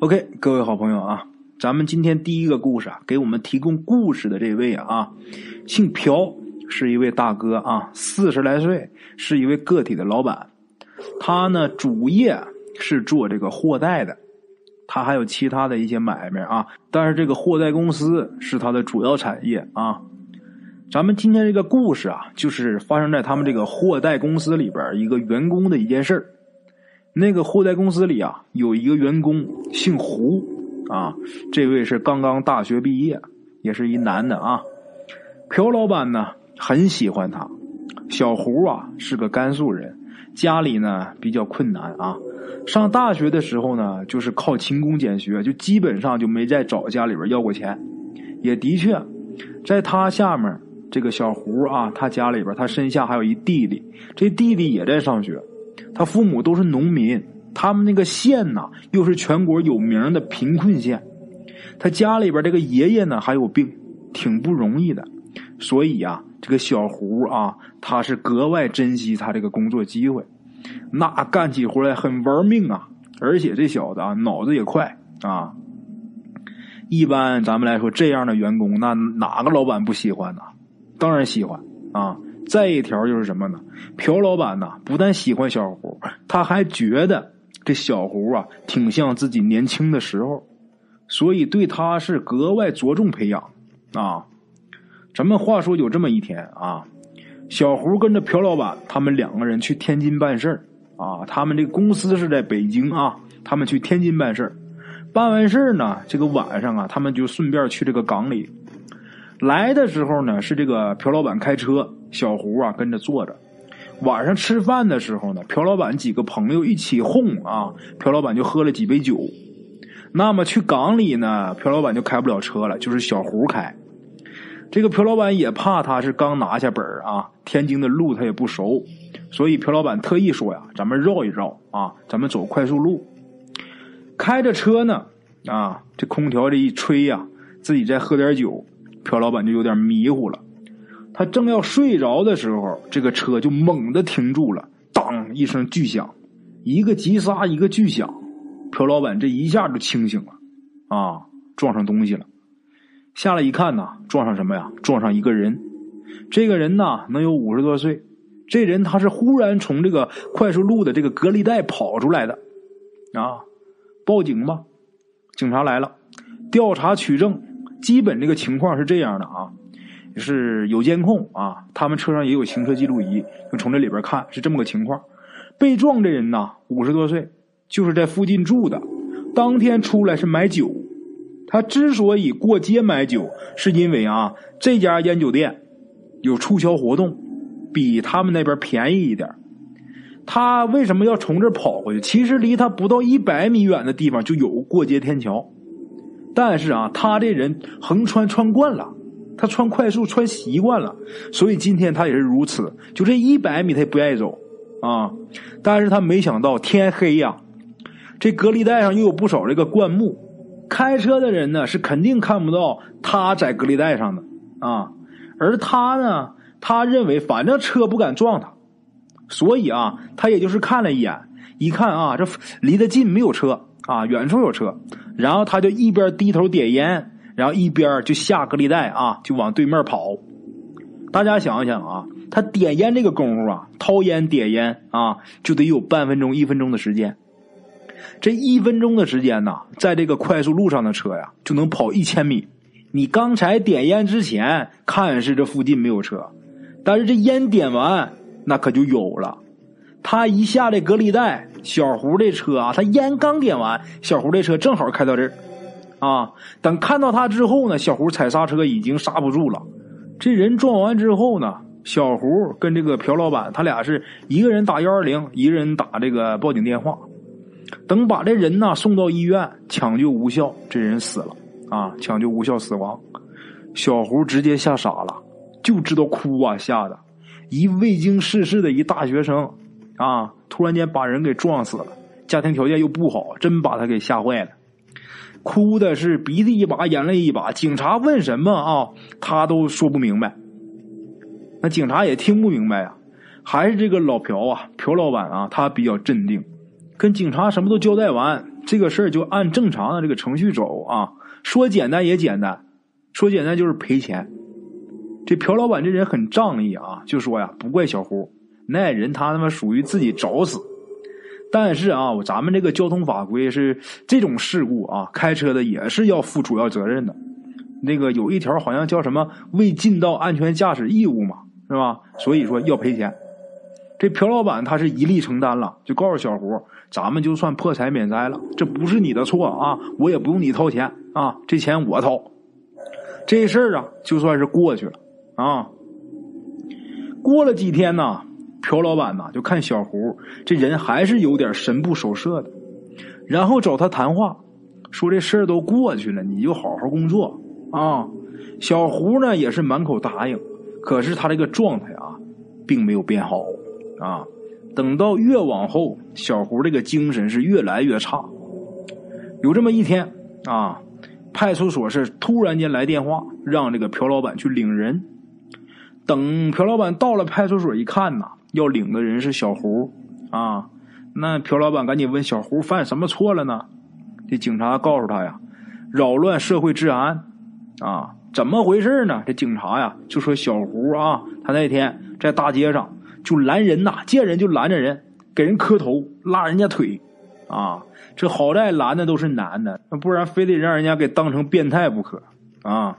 OK，各位好朋友啊，咱们今天第一个故事啊，给我们提供故事的这位啊，姓朴，是一位大哥啊，四十来岁，是一位个体的老板。他呢，主业是做这个货代的，他还有其他的一些买卖啊，但是这个货代公司是他的主要产业啊。咱们今天这个故事啊，就是发生在他们这个货代公司里边一个员工的一件事儿。那个货代公司里啊，有一个员工姓胡啊，这位是刚刚大学毕业，也是一男的啊。朴老板呢很喜欢他。小胡啊是个甘肃人，家里呢比较困难啊。上大学的时候呢，就是靠勤工俭学，就基本上就没再找家里边要过钱。也的确，在他下面这个小胡啊，他家里边他身下还有一弟弟，这弟弟也在上学。他父母都是农民，他们那个县呐，又是全国有名的贫困县。他家里边这个爷爷呢还有病，挺不容易的。所以呀，这个小胡啊，他是格外珍惜他这个工作机会，那干起活来很玩命啊。而且这小子啊，脑子也快啊。一般咱们来说，这样的员工，那哪个老板不喜欢呢？当然喜欢啊。再一条就是什么呢？朴老板呢，不但喜欢小胡，他还觉得这小胡啊挺像自己年轻的时候，所以对他是格外着重培养啊。咱们话说有这么一天啊，小胡跟着朴老板他们两个人去天津办事儿啊。他们这公司是在北京啊，他们去天津办事儿，办完事儿呢，这个晚上啊，他们就顺便去这个港里。来的时候呢，是这个朴老板开车。小胡啊，跟着坐着。晚上吃饭的时候呢，朴老板几个朋友一起哄啊，朴老板就喝了几杯酒。那么去港里呢，朴老板就开不了车了，就是小胡开。这个朴老板也怕他是刚拿下本啊，天津的路他也不熟，所以朴老板特意说呀：“咱们绕一绕啊，咱们走快速路。”开着车呢，啊，这空调这一吹呀，自己再喝点酒，朴老板就有点迷糊了。他正要睡着的时候，这个车就猛地停住了，当一声巨响，一个急刹，一个巨响，朴老板这一下就清醒了，啊，撞上东西了，下来一看呐，撞上什么呀？撞上一个人，这个人呐能有五十多岁，这人他是忽然从这个快速路的这个隔离带跑出来的，啊，报警吧，警察来了，调查取证，基本这个情况是这样的啊。是有监控啊，他们车上也有行车记录仪，就从这里边看是这么个情况。被撞的人呐，五十多岁，就是在附近住的，当天出来是买酒。他之所以过街买酒，是因为啊，这家烟酒店有促销活动，比他们那边便宜一点。他为什么要从这跑过去？其实离他不到一百米远的地方就有过街天桥，但是啊，他这人横穿穿惯了。他穿快速穿习惯了，所以今天他也是如此。就这一百米他也不愿意走啊！但是他没想到天黑呀，这隔离带上又有不少这个灌木，开车的人呢是肯定看不到他在隔离带上的啊。而他呢，他认为反正车不敢撞他，所以啊，他也就是看了一眼，一看啊，这离得近没有车啊，远处有车，然后他就一边低头点烟。然后一边就下隔离带啊，就往对面跑。大家想一想啊，他点烟这个功夫啊，掏烟点烟啊，就得有半分钟一分钟的时间。这一分钟的时间呢，在这个快速路上的车呀，就能跑一千米。你刚才点烟之前看是这附近没有车，但是这烟点完，那可就有了。他一下这隔离带，小胡这车啊，他烟刚点完，小胡这车正好开到这儿。啊！等看到他之后呢，小胡踩刹车已经刹不住了。这人撞完之后呢，小胡跟这个朴老板他俩是一个人打幺二零，一个人打这个报警电话。等把这人呢送到医院，抢救无效，这人死了啊！抢救无效死亡，小胡直接吓傻了，就知道哭啊！吓得一未经世事的一大学生啊，突然间把人给撞死了，家庭条件又不好，真把他给吓坏了。哭的是鼻涕一把眼泪一把，警察问什么啊，他都说不明白。那警察也听不明白呀，还是这个老朴啊，朴老板啊，他比较镇定，跟警察什么都交代完，这个事儿就按正常的这个程序走啊。说简单也简单，说简单就是赔钱。这朴老板这人很仗义啊，就说呀，不怪小胡，那人他他妈属于自己找死。但是啊，咱们这个交通法规是这种事故啊，开车的也是要负主要责任的。那个有一条好像叫什么未尽到安全驾驶义务嘛，是吧？所以说要赔钱。这朴老板他是一力承担了，就告诉小胡，咱们就算破财免灾了，这不是你的错啊，我也不用你掏钱啊，这钱我掏。这事儿啊，就算是过去了啊。过了几天呢？朴老板呐，就看小胡这人还是有点神不守舍的，然后找他谈话，说这事儿都过去了，你就好好工作啊。小胡呢也是满口答应，可是他这个状态啊，并没有变好啊。等到越往后，小胡这个精神是越来越差。有这么一天啊，派出所是突然间来电话，让这个朴老板去领人。等朴老板到了派出所一看呐。要领的人是小胡啊，那朴老板赶紧问小胡犯什么错了呢？这警察告诉他呀，扰乱社会治安啊，怎么回事呢？这警察呀就说小胡啊，他那天在大街上就拦人呐，见人就拦着人，给人磕头，拉人家腿啊。这好在拦的都是男的，不然非得让人家给当成变态不可啊。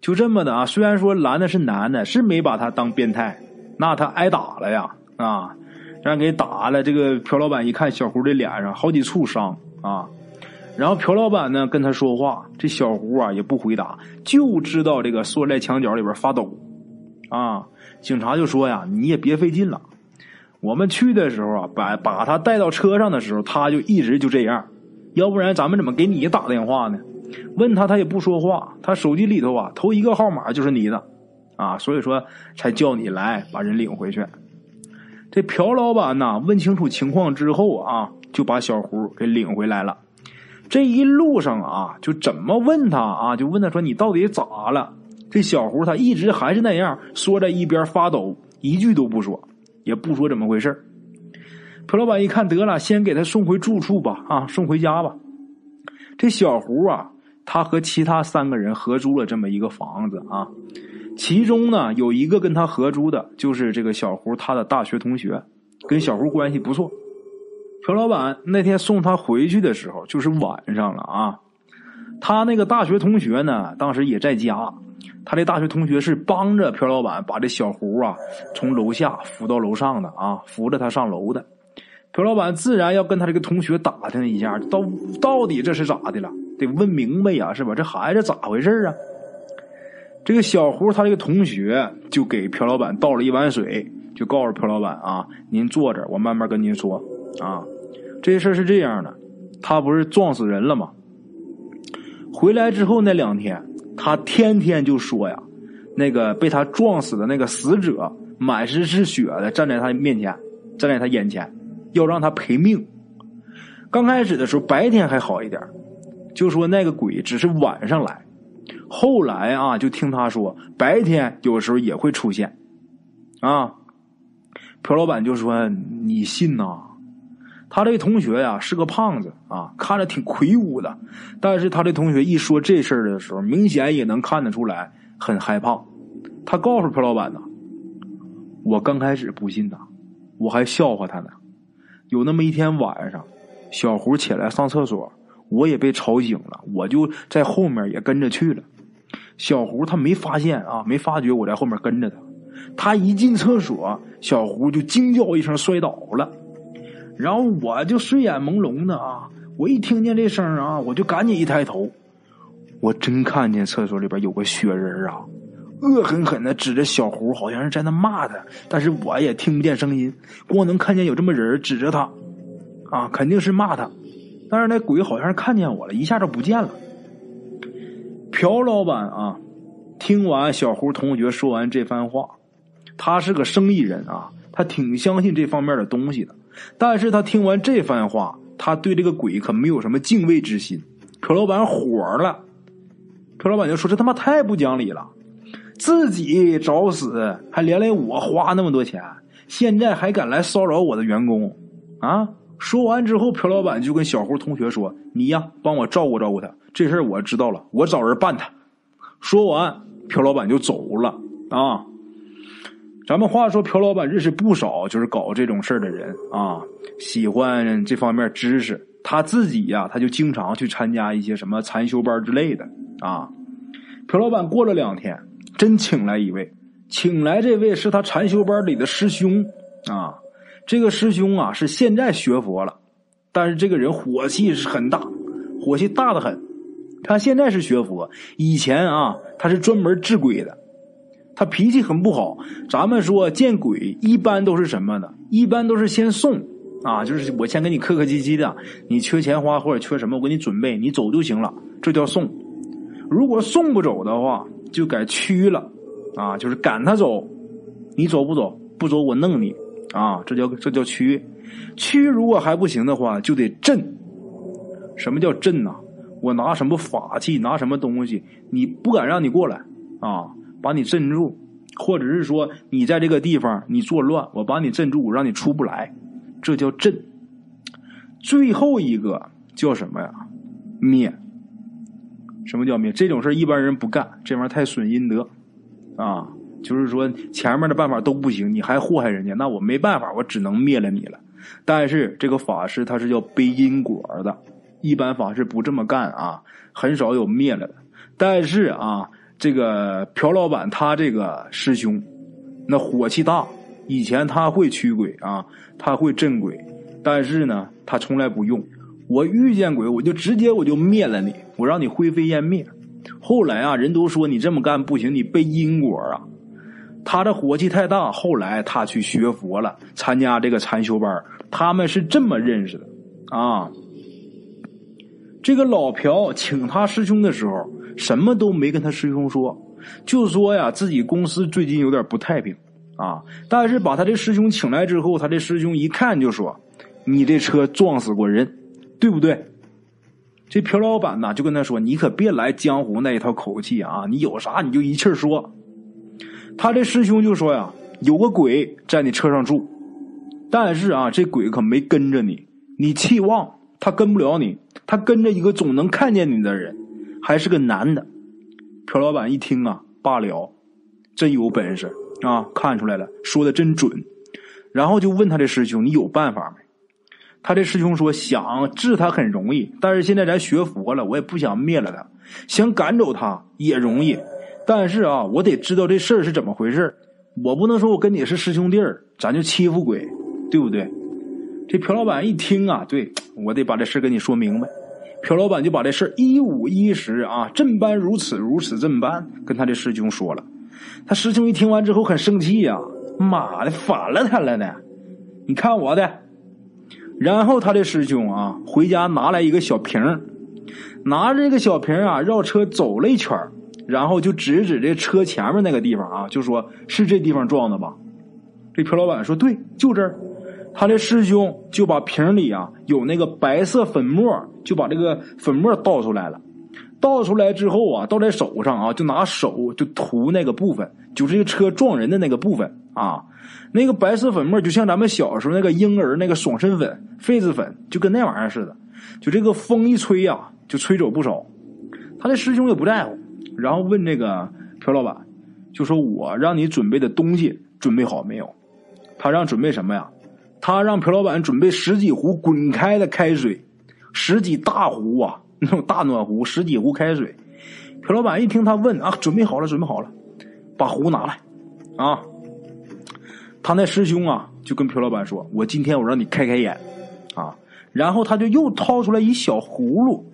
就这么的啊，虽然说拦的是男的，是没把他当变态。那他挨打了呀，啊，让给打了。这个朴老板一看小胡的脸上好几处伤啊，然后朴老板呢跟他说话，这小胡啊也不回答，就知道这个缩在墙角里边发抖啊。警察就说呀，你也别费劲了，我们去的时候啊，把把他带到车上的时候，他就一直就这样，要不然咱们怎么给你打电话呢？问他他也不说话，他手机里头啊头一个号码就是你的。啊，所以说才叫你来把人领回去。这朴老板呢，问清楚情况之后啊，就把小胡给领回来了。这一路上啊，就怎么问他啊，就问他说：“你到底咋了？”这小胡他一直还是那样，缩在一边发抖，一句都不说，也不说怎么回事朴老板一看，得了，先给他送回住处吧，啊，送回家吧。这小胡啊，他和其他三个人合租了这么一个房子啊。其中呢，有一个跟他合租的，就是这个小胡他的大学同学，跟小胡关系不错。朴老板那天送他回去的时候，就是晚上了啊。他那个大学同学呢，当时也在家。他这大学同学是帮着朴老板把这小胡啊从楼下扶到楼上的啊，扶着他上楼的。朴老板自然要跟他这个同学打听一下，到到底这是咋的了，得问明白呀，是吧？这孩子咋回事啊？这个小胡他这个同学就给朴老板倒了一碗水，就告诉朴老板啊：“您坐着，我慢慢跟您说啊。”这事是这样的，他不是撞死人了吗？回来之后那两天，他天天就说呀：“那个被他撞死的那个死者满身是血的站在他面前，站在他眼前，要让他赔命。”刚开始的时候白天还好一点，就说那个鬼只是晚上来。后来啊，就听他说，白天有时候也会出现，啊，朴老板就说：“你信呐？”他这同学呀是个胖子啊，看着挺魁梧的，但是他这同学一说这事儿的时候，明显也能看得出来很害怕。他告诉朴老板呢：“我刚开始不信呐，我还笑话他呢。有那么一天晚上，小胡起来上厕所。”我也被吵醒了，我就在后面也跟着去了。小胡他没发现啊，没发觉我在后面跟着他。他一进厕所，小胡就惊叫一声摔倒了。然后我就睡眼朦胧的啊，我一听见这声啊，我就赶紧一抬头，我真看见厕所里边有个雪人啊，恶狠狠的指着小胡，好像是在那骂他。但是我也听不见声音，光能看见有这么人指着他，啊，肯定是骂他。但是那鬼好像是看见我了，一下就不见了。朴老板啊，听完小胡同学说完这番话，他是个生意人啊，他挺相信这方面的东西的。但是他听完这番话，他对这个鬼可没有什么敬畏之心。朴老板火了，朴老板就说：“这他妈太不讲理了，自己找死，还连累我花那么多钱，现在还敢来骚扰我的员工啊！说完之后，朴老板就跟小胡同学说：“你呀，帮我照顾照顾他，这事儿我知道了，我找人办他。”说完，朴老板就走了啊。咱们话说，朴老板认识不少就是搞这种事儿的人啊，喜欢这方面知识。他自己呀，他就经常去参加一些什么禅修班之类的啊。朴老板过了两天，真请来一位，请来这位是他禅修班里的师兄啊。这个师兄啊，是现在学佛了，但是这个人火气是很大，火气大的很。他现在是学佛，以前啊，他是专门治鬼的。他脾气很不好。咱们说见鬼，一般都是什么呢？一般都是先送啊，就是我先给你客客气气的，你缺钱花或者缺什么，我给你准备，你走就行了，这叫送。如果送不走的话，就改驱了啊，就是赶他走。你走不走？不走我弄你啊，这叫这叫驱。驱如果还不行的话，就得震。什么叫震呢？我拿什么法器，拿什么东西，你不敢让你过来啊。把你镇住，或者是说你在这个地方你作乱，我把你镇住，让你出不来，这叫镇。最后一个叫什么呀？灭。什么叫灭？这种事一般人不干，这玩意儿太损阴德啊！就是说前面的办法都不行，你还祸害人家，那我没办法，我只能灭了你了。但是这个法师他是要背因果的，一般法师不这么干啊，很少有灭了的。但是啊。这个朴老板他这个师兄，那火气大。以前他会驱鬼啊，他会镇鬼，但是呢，他从来不用。我遇见鬼，我就直接我就灭了你，我让你灰飞烟灭。后来啊，人都说你这么干不行，你背因果啊。他的火气太大，后来他去学佛了，参加这个禅修班。他们是这么认识的啊。这个老朴请他师兄的时候。什么都没跟他师兄说，就说呀自己公司最近有点不太平啊。但是把他这师兄请来之后，他这师兄一看就说：“你这车撞死过人，对不对？”这朴老板呢就跟他说：“你可别来江湖那一套口气啊！你有啥你就一气说。”他这师兄就说呀：“有个鬼在你车上住，但是啊这鬼可没跟着你，你气旺他跟不了你，他跟着一个总能看见你的人。”还是个男的，朴老板一听啊，罢了，真有本事啊，看出来了，说的真准。然后就问他的师兄：“你有办法没？”他这师兄说：“想治他很容易，但是现在咱学佛了，我也不想灭了他，想赶走他也容易。但是啊，我得知道这事儿是怎么回事我不能说我跟你是师兄弟儿，咱就欺负鬼，对不对？”这朴老板一听啊，对我得把这事跟你说明白。朴老板就把这事一五一十啊，这般如此，如此这般，跟他的师兄说了。他师兄一听完之后很生气呀，妈的，反了他了呢！你看我的。然后他的师兄啊，回家拿来一个小瓶拿着这个小瓶啊，绕车走了一圈然后就指指这车前面那个地方啊，就说是这地方撞的吧。这朴老板说对，就这儿。他的师兄就把瓶里啊有那个白色粉末，就把这个粉末倒出来了。倒出来之后啊，倒在手上啊，就拿手就涂那个部分，就这个车撞人的那个部分啊。那个白色粉末就像咱们小时候那个婴儿那个爽身粉、痱子粉，就跟那玩意儿似的。就这个风一吹呀，就吹走不少。他的师兄也不在乎，然后问这个朴老板，就说我让你准备的东西准备好没有？他让准备什么呀？他让朴老板准备十几壶滚开的开水，十几大壶啊，那种大暖壶，十几壶开水。朴老板一听他问啊，准备好了，准备好了，把壶拿来啊。他那师兄啊，就跟朴老板说：“我今天我让你开开眼啊。”然后他就又掏出来一小葫芦，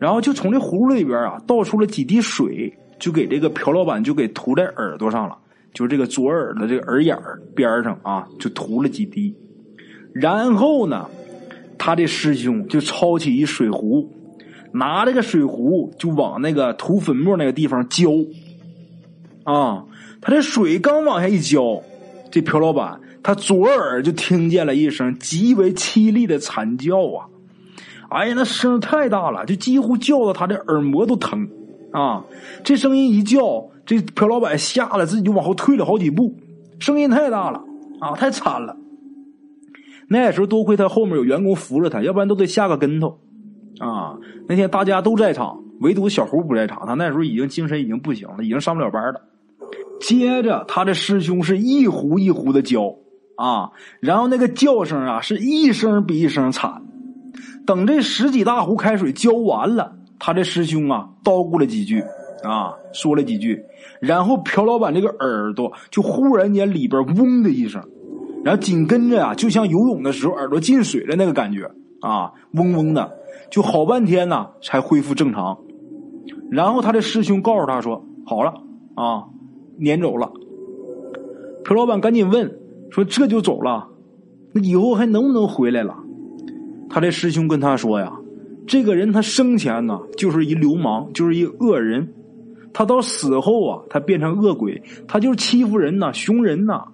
然后就从这葫芦里边啊倒出了几滴水，就给这个朴老板就给涂在耳朵上了，就是这个左耳的这个耳眼边上啊，就涂了几滴。然后呢，他的师兄就抄起一水壶，拿这个水壶就往那个涂粉末那个地方浇。啊，他这水刚往下一浇，这朴老板他左耳就听见了一声极为凄厉的惨叫啊！哎呀，那声太大了，就几乎叫的他的耳膜都疼啊！这声音一叫，这朴老板吓得自己就往后退了好几步，声音太大了啊，太惨了。那时候多亏他后面有员工扶着他，要不然都得下个跟头。啊，那天大家都在场，唯独小胡不在场。他那时候已经精神已经不行了，已经上不了班了。接着，他的师兄是一壶一壶的浇啊，然后那个叫声啊是一声比一声惨。等这十几大壶开水浇完了，他这师兄啊叨咕了几句啊，说了几句，然后朴老板这个耳朵就忽然间里边嗡的一声，然后紧跟着啊，就像游泳的时候耳朵进水的那个感觉啊，嗡嗡的。就好半天呢，才恢复正常。然后他的师兄告诉他说：“好了啊，撵走了。”朴老板赶紧问说：“这就走了？那以后还能不能回来了？”他的师兄跟他说：“呀，这个人他生前呢就是一流氓，就是一恶人。他到死后啊，他变成恶鬼，他就是欺负人呐，凶人呐。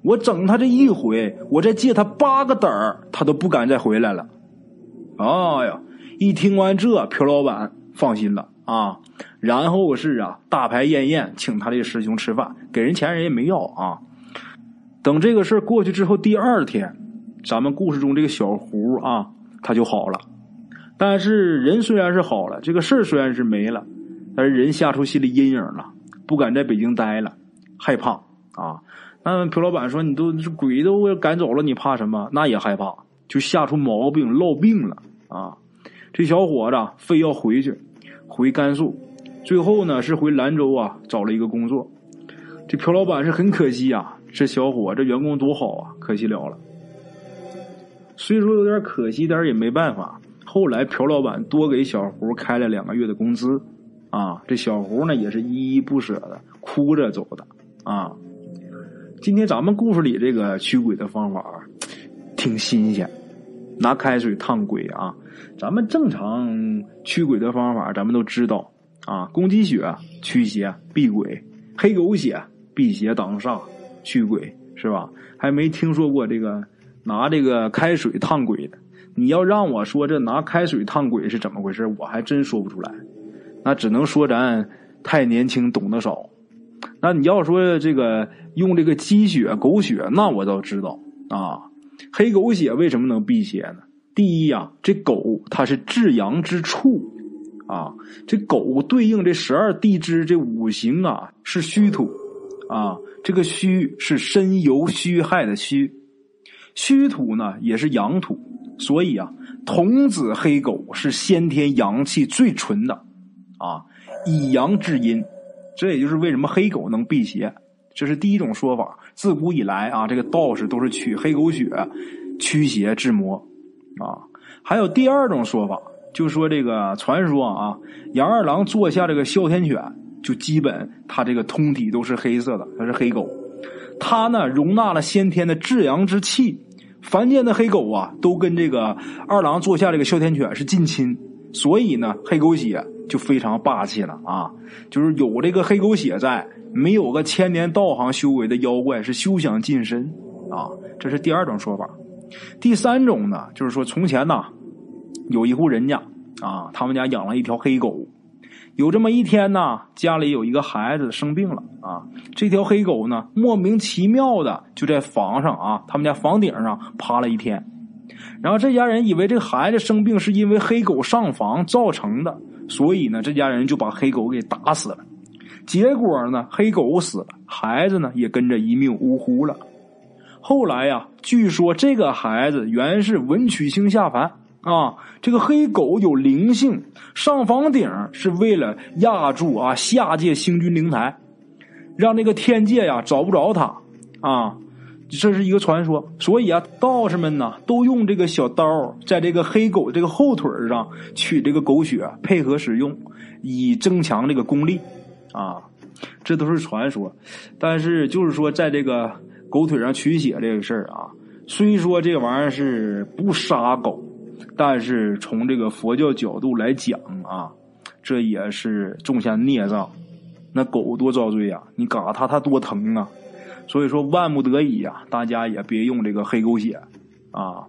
我整他这一回，我再借他八个胆儿，他都不敢再回来了。”哎呀！一听完这，朴老板放心了啊。然后是啊，大排宴宴，请他的师兄吃饭，给人钱人也没要啊。等这个事儿过去之后，第二天，咱们故事中这个小胡啊，他就好了。但是人虽然是好了，这个事儿虽然是没了，但是人吓出心理阴影了，不敢在北京待了，害怕啊。那朴老板说：“你都鬼都赶走了，你怕什么？那也害怕。”就吓出毛病落病了啊！这小伙子非要回去，回甘肃，最后呢是回兰州啊找了一个工作。这朴老板是很可惜啊，这小伙这员工多好啊，可惜了了。虽说有点可惜，但是也没办法。后来朴老板多给小胡开了两个月的工资啊，这小胡呢也是依依不舍的，哭着走的啊。今天咱们故事里这个驱鬼的方法。挺新鲜，拿开水烫鬼啊！咱们正常驱鬼的方法，咱们都知道啊。公鸡血驱邪避鬼，黑狗血辟邪挡煞驱鬼，是吧？还没听说过这个拿这个开水烫鬼的。你要让我说这拿开水烫鬼是怎么回事，我还真说不出来。那只能说咱太年轻，懂得少。那你要说这个用这个鸡血、狗血，那我倒知道啊。黑狗血为什么能辟邪呢？第一呀，这狗它是至阳之处，啊，这狗对应这十二地支这五行啊是虚土，啊，这个虚是身游虚害的虚，虚土呢也是阳土，所以啊，童子黑狗是先天阳气最纯的，啊，以阳制阴，这也就是为什么黑狗能辟邪。这是第一种说法。自古以来啊，这个道士都是取黑狗血驱邪治魔啊。还有第二种说法，就说这个传说啊，杨二郎坐下这个哮天犬，就基本他这个通体都是黑色的，它是黑狗。它呢容纳了先天的至阳之气，凡间的黑狗啊，都跟这个二郎坐下这个哮天犬是近亲，所以呢，黑狗血就非常霸气了啊，就是有这个黑狗血在。没有个千年道行修为的妖怪是休想近身啊！这是第二种说法。第三种呢，就是说从前呐，有一户人家啊，他们家养了一条黑狗。有这么一天呢，家里有一个孩子生病了啊，这条黑狗呢，莫名其妙的就在房上啊，他们家房顶上趴了一天。然后这家人以为这孩子生病是因为黑狗上房造成的，所以呢，这家人就把黑狗给打死了。结果呢，黑狗死了，孩子呢也跟着一命呜呼了。后来呀，据说这个孩子原是文曲星下凡啊，这个黑狗有灵性，上房顶是为了压住啊下界星君灵台，让那个天界呀找不着他啊。这是一个传说，所以啊，道士们呢都用这个小刀在这个黑狗这个后腿上取这个狗血，配合使用，以增强这个功力。啊，这都是传说，但是就是说，在这个狗腿上取血这个事儿啊，虽说这玩意儿是不杀狗，但是从这个佛教角度来讲啊，这也是种下孽障。那狗多遭罪呀，你嘎它它多疼啊！所以说万不得已呀，大家也别用这个黑狗血啊。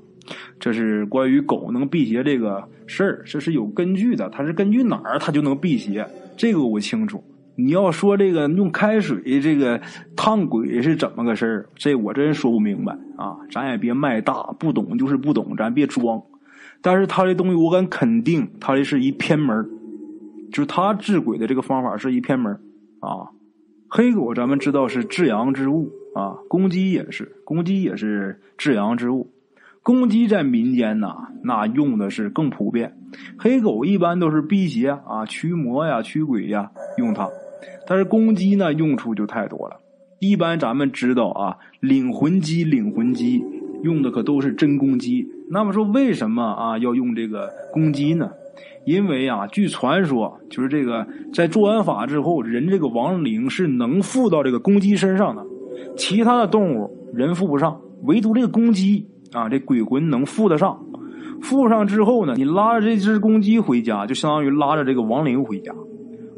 这是关于狗能辟邪这个事儿，这是有根据的，它是根据哪儿它就能辟邪，这个我清楚。你要说这个用开水这个烫鬼是怎么个事儿？这我真说不明白啊！咱也别卖大，不懂就是不懂，咱别装。但是他这东西，我敢肯定，他这是一偏门就是他治鬼的这个方法是一偏门啊。黑狗咱们知道是至阳之物啊，公鸡也是，公鸡也是至阳之物。公鸡在民间呐，那用的是更普遍。黑狗一般都是辟邪啊、驱魔呀、驱鬼呀用它。但是公鸡呢，用处就太多了。一般咱们知道啊，领魂鸡，领魂鸡用的可都是真公鸡。那么说，为什么啊要用这个公鸡呢？因为啊，据传说，就是这个在做完法之后，人这个亡灵是能附到这个公鸡身上的，其他的动物人附不上，唯独这个公鸡啊，这鬼魂能附得上。附上之后呢，你拉着这只公鸡回家，就相当于拉着这个亡灵回家。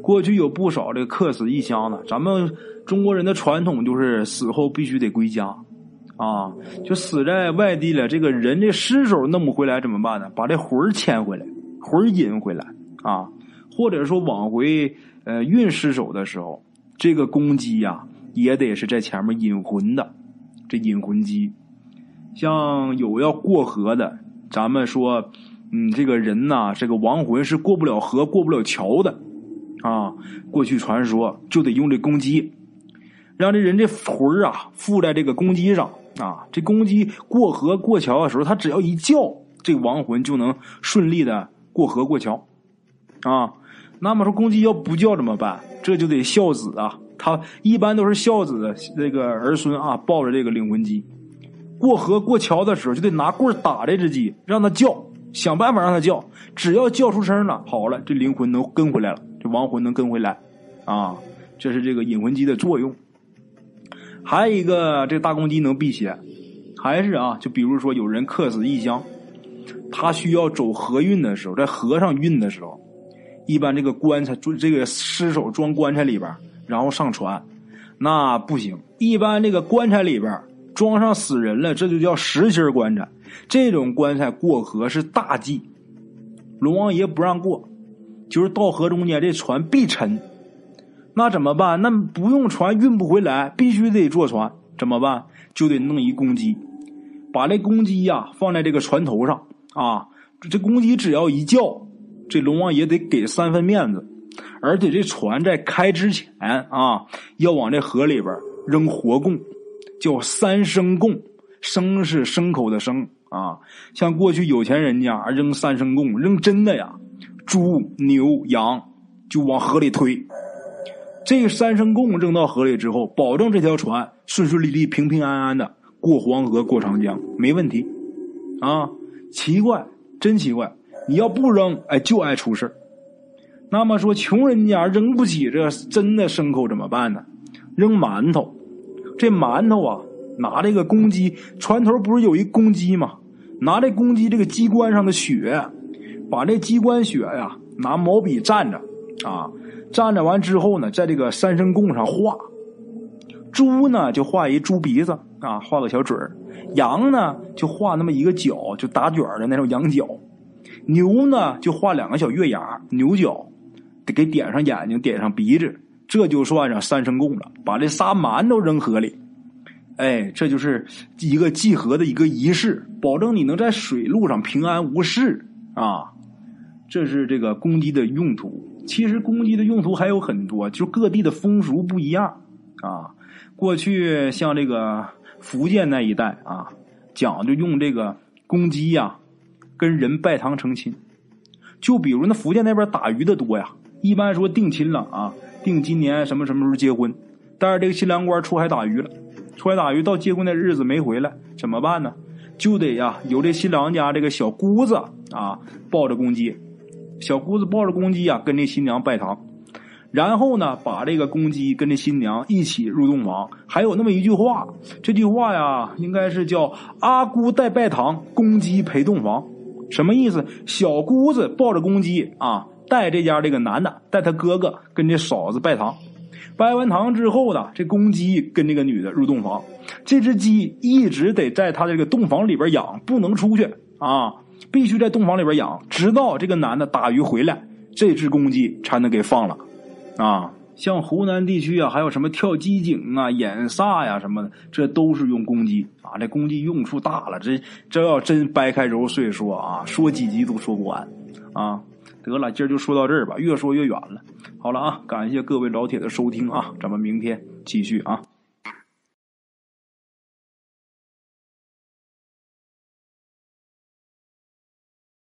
过去有不少这个客死异乡的，咱们中国人的传统就是死后必须得归家，啊，就死在外地了。这个人这尸首弄不回来怎么办呢？把这魂牵回来，魂引回来啊，或者说往回呃运尸首的时候，这个公鸡呀也得是在前面引魂的，这引魂鸡。像有要过河的，咱们说，嗯，这个人呐，这个亡魂是过不了河、过不了桥的。啊，过去传说就得用这公鸡，让这人这魂啊附在这个公鸡上啊。这公鸡过河过桥的时候，它只要一叫，这亡魂就能顺利的过河过桥啊。那么说公鸡要不叫怎么办？这就得孝子啊，他一般都是孝子这个儿孙啊，抱着这个灵魂鸡过河过桥的时候，就得拿棍打这只鸡，让它叫，想办法让它叫，只要叫出声了，好了，这灵魂能跟回来了。这亡魂能跟回来，啊，这是这个引魂鸡的作用。还有一个，这大公鸡能辟邪，还是啊，就比如说有人客死异乡，他需要走河运的时候，在河上运的时候，一般这个棺材这个尸首装棺材里边，然后上船，那不行。一般这个棺材里边装上死人了，这就叫实心棺材。这种棺材过河是大忌，龙王爷不让过。就是到河中间，这船必沉，那怎么办？那不用船运不回来，必须得坐船，怎么办？就得弄一公鸡，把这公鸡呀放在这个船头上啊。这公鸡只要一叫，这龙王爷得给三分面子，而且这船在开之前啊，要往这河里边扔活供，叫三牲供，牲是牲口的牲啊。像过去有钱人家扔三牲供，扔真的呀。猪、牛、羊就往河里推，这个三牲供扔到河里之后，保证这条船顺顺利利、平平安安的过黄河、过长江，没问题。啊，奇怪，真奇怪！你要不扔，哎，就爱出事那么说，穷人家扔不起这真的牲口怎么办呢？扔馒头。这馒头啊，拿这个公鸡船头不是有一公鸡吗？拿这公鸡这个鸡冠上的血。把这鸡冠血呀，拿毛笔蘸着，啊，站着完之后呢，在这个三牲供上画。猪呢就画一猪鼻子，啊，画个小嘴儿；羊呢就画那么一个角，就打卷的那种羊角；牛呢就画两个小月牙，牛角，给点上眼睛，点上鼻子，这就算上三牲供了。把这仨馒头扔河里，哎，这就是一个祭河的一个仪式，保证你能在水路上平安无事啊。这是这个公鸡的用途。其实公鸡的用途还有很多，就各地的风俗不一样啊。过去像这个福建那一带啊，讲究用这个公鸡呀，跟人拜堂成亲。就比如那福建那边打鱼的多呀，一般说定亲了啊，定今年什么什么时候结婚，但是这个新郎官出海打鱼了，出海打鱼到结婚的日子没回来，怎么办呢？就得呀，由这新郎家这个小姑子啊，抱着公鸡。小姑子抱着公鸡呀，跟这新娘拜堂，然后呢，把这个公鸡跟这新娘一起入洞房。还有那么一句话，这句话呀，应该是叫“阿姑带拜堂，公鸡陪洞房”。什么意思？小姑子抱着公鸡啊，带这家这个男的，带他哥哥跟这嫂子拜堂。拜完堂之后呢，这公鸡跟这个女的入洞房。这只鸡一直得在他这个洞房里边养，不能出去啊。必须在洞房里边养，直到这个男的打鱼回来，这只公鸡才能给放了，啊！像湖南地区啊，还有什么跳机井啊、演煞呀什么的，这都是用公鸡啊。这公鸡用处大了，这这要真掰开揉碎说啊，说几集都说不完啊。得了，今儿就说到这儿吧，越说越远了。好了啊，感谢各位老铁的收听啊，咱们明天继续啊。